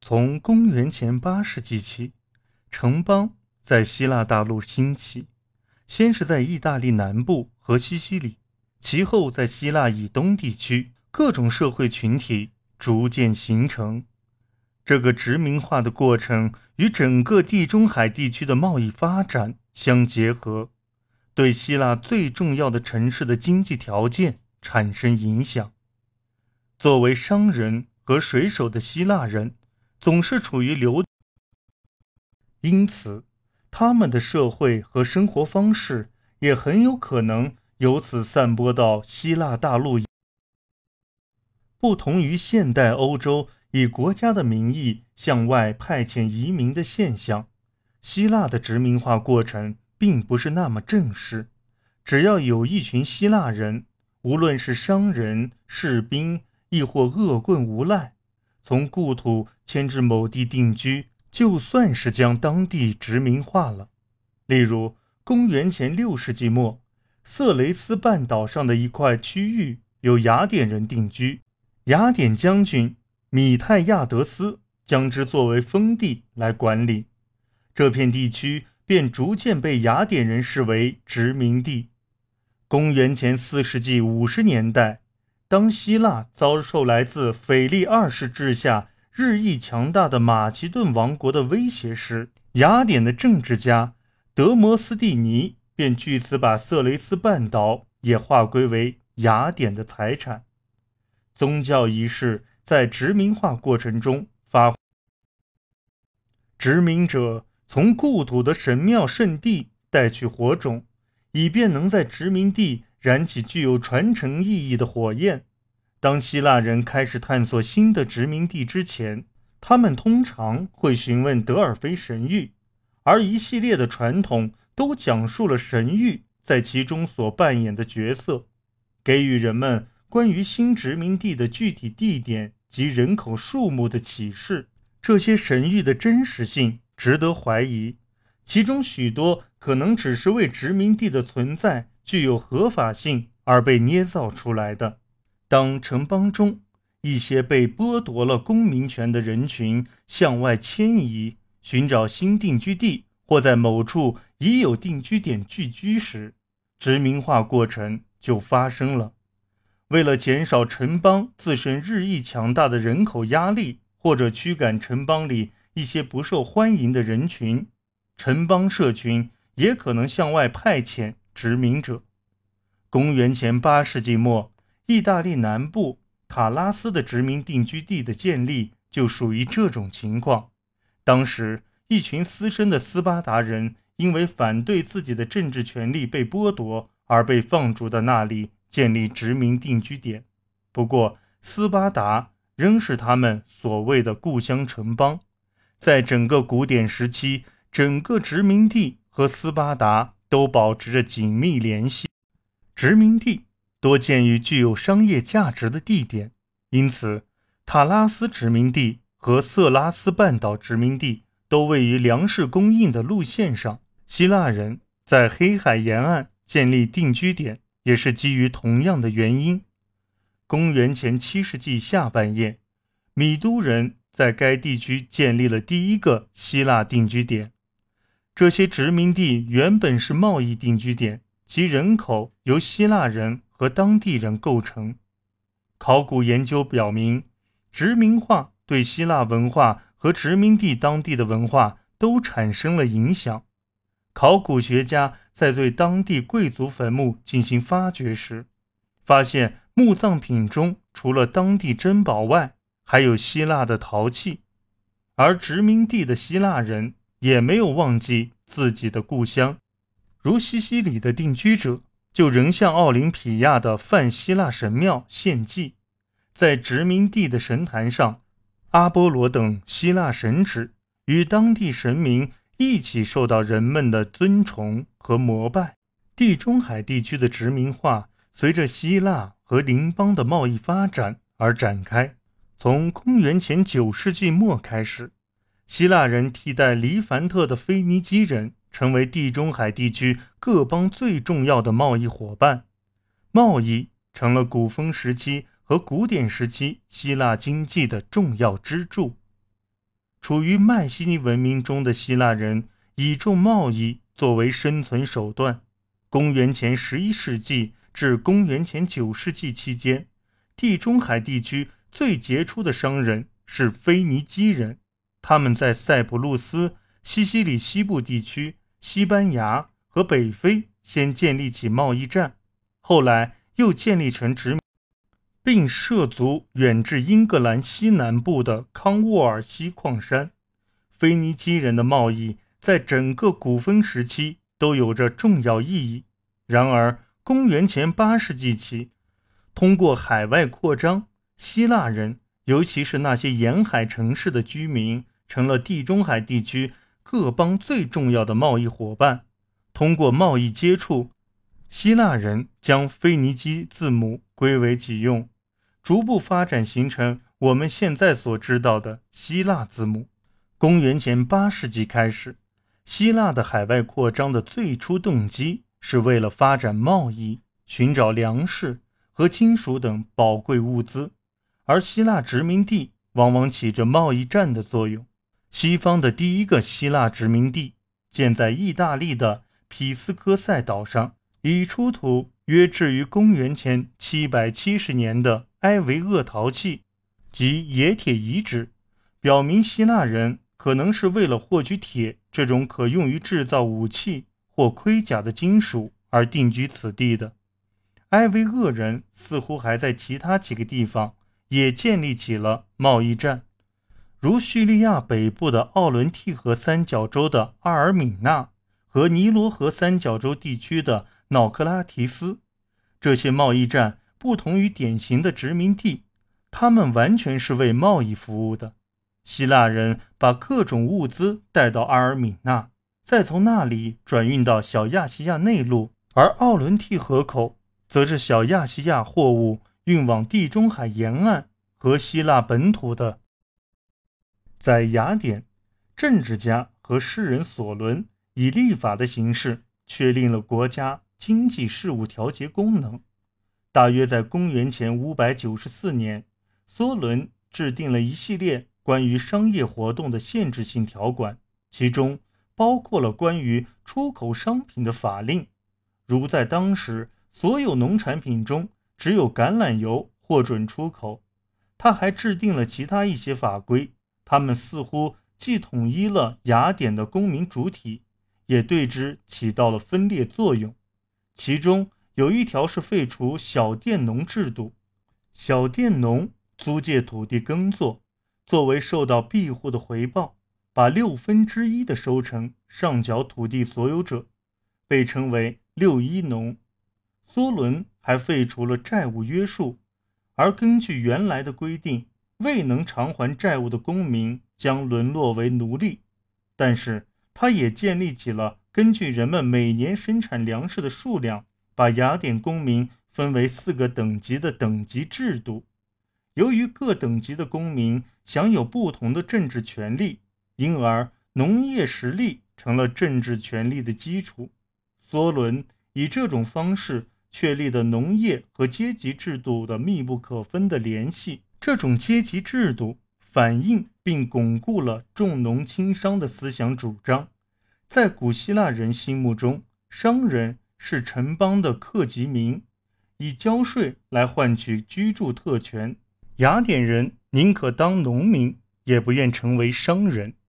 从公元前八世纪起，城邦在希腊大陆兴起，先是在意大利南部和西西里，其后在希腊以东地区，各种社会群体逐渐形成。这个殖民化的过程与整个地中海地区的贸易发展相结合，对希腊最重要的城市的经济条件产生影响。作为商人和水手的希腊人，总是处于流，因此他们的社会和生活方式也很有可能由此散播到希腊大陆。不同于现代欧洲以国家的名义向外派遣移民的现象，希腊的殖民化过程并不是那么正式。只要有一群希腊人，无论是商人、士兵。亦或恶棍无赖，从故土迁至某地定居，就算是将当地殖民化了。例如，公元前六世纪末，色雷斯半岛上的一块区域由雅典人定居，雅典将军米泰亚德斯将之作为封地来管理，这片地区便逐渐被雅典人视为殖民地。公元前四世纪五十年代。当希腊遭受来自腓力二世治下日益强大的马其顿王国的威胁时，雅典的政治家德摩斯蒂尼便据此把色雷斯半岛也划归为雅典的财产。宗教仪式在殖民化过程中发，殖民者从故土的神庙圣地带去火种，以便能在殖民地。燃起具有传承意义的火焰。当希腊人开始探索新的殖民地之前，他们通常会询问德尔菲神谕，而一系列的传统都讲述了神谕在其中所扮演的角色，给予人们关于新殖民地的具体地点及人口数目的启示。这些神谕的真实性值得怀疑，其中许多可能只是为殖民地的存在。具有合法性而被捏造出来的。当城邦中一些被剥夺了公民权的人群向外迁移，寻找新定居地，或在某处已有定居点聚居时，殖民化过程就发生了。为了减少城邦自身日益强大的人口压力，或者驱赶城邦里一些不受欢迎的人群，城邦社群也可能向外派遣。殖民者，公元前八世纪末，意大利南部塔拉斯的殖民定居地的建立就属于这种情况。当时，一群私生的斯巴达人因为反对自己的政治权利被剥夺，而被放逐到那里建立殖民定居点。不过，斯巴达仍是他们所谓的故乡城邦。在整个古典时期，整个殖民地和斯巴达。都保持着紧密联系。殖民地多建于具有商业价值的地点，因此塔拉斯殖民地和色拉斯半岛殖民地都位于粮食供应的路线上。希腊人在黑海沿岸建立定居点，也是基于同样的原因。公元前七世纪下半叶，米都人在该地区建立了第一个希腊定居点。这些殖民地原本是贸易定居点，其人口由希腊人和当地人构成。考古研究表明，殖民化对希腊文化和殖民地当地的文化都产生了影响。考古学家在对当地贵族坟墓进行发掘时，发现墓葬品中除了当地珍宝外，还有希腊的陶器，而殖民地的希腊人。也没有忘记自己的故乡，如西西里的定居者就仍向奥林匹亚的泛希腊神庙献祭，在殖民地的神坛上，阿波罗等希腊神祇与当地神明一起受到人们的尊崇和膜拜。地中海地区的殖民化随着希腊和邻邦的贸易发展而展开，从公元前九世纪末开始。希腊人替代黎凡特的腓尼基人，成为地中海地区各邦最重要的贸易伙伴。贸易成了古风时期和古典时期希腊经济的重要支柱。处于迈锡尼文明中的希腊人以重贸易作为生存手段。公元前十一世纪至公元前九世纪期间，地中海地区最杰出的商人是腓尼基人。他们在塞浦路斯、西西里西部地区、西班牙和北非先建立起贸易站，后来又建立成殖民，并涉足远至英格兰西南部的康沃尔西矿山。腓尼基人的贸易在整个古风时期都有着重要意义。然而，公元前八世纪起，通过海外扩张，希腊人，尤其是那些沿海城市的居民。成了地中海地区各邦最重要的贸易伙伴。通过贸易接触，希腊人将腓尼基字母归为己用，逐步发展形成我们现在所知道的希腊字母。公元前八世纪开始，希腊的海外扩张的最初动机是为了发展贸易，寻找粮食和金属等宝贵物资，而希腊殖民地往往起着贸易站的作用。西方的第一个希腊殖民地建在意大利的皮斯科塞岛上，已出土约至于公元前七百七十年的埃维厄陶器及冶铁遗址，表明希腊人可能是为了获取铁这种可用于制造武器或盔甲的金属而定居此地的。埃维厄人似乎还在其他几个地方也建立起了贸易站。如叙利亚北部的奥伦蒂河三角洲的阿尔敏纳和尼罗河三角洲地区的瑙克拉提斯，这些贸易站不同于典型的殖民地，他们完全是为贸易服务的。希腊人把各种物资带到阿尔敏纳，再从那里转运到小亚细亚内陆，而奥伦蒂河口则是小亚细亚货物运往地中海沿岸和希腊本土的。在雅典，政治家和诗人索伦以立法的形式确立了国家经济事务调节功能。大约在公元前五百九十四年，梭伦制定了一系列关于商业活动的限制性条款，其中包括了关于出口商品的法令，如在当时所有农产品中只有橄榄油获准出口。他还制定了其他一些法规。他们似乎既统一了雅典的公民主体，也对之起到了分裂作用。其中有一条是废除小佃农制度，小佃农租借土地耕作，作为受到庇护的回报，把六分之一的收成上缴土地所有者，被称为六一农。梭伦还废除了债务约束，而根据原来的规定。未能偿还债务的公民将沦落为奴隶，但是他也建立起了根据人们每年生产粮食的数量，把雅典公民分为四个等级的等级制度。由于各等级的公民享有不同的政治权利，因而农业实力成了政治权利的基础。梭伦以这种方式确立的农业和阶级制度的密不可分的联系。这种阶级制度反映并巩固了重农轻商的思想主张。在古希腊人心目中，商人是城邦的客籍民，以交税来换取居住特权。雅典人宁可当农民，也不愿成为商人。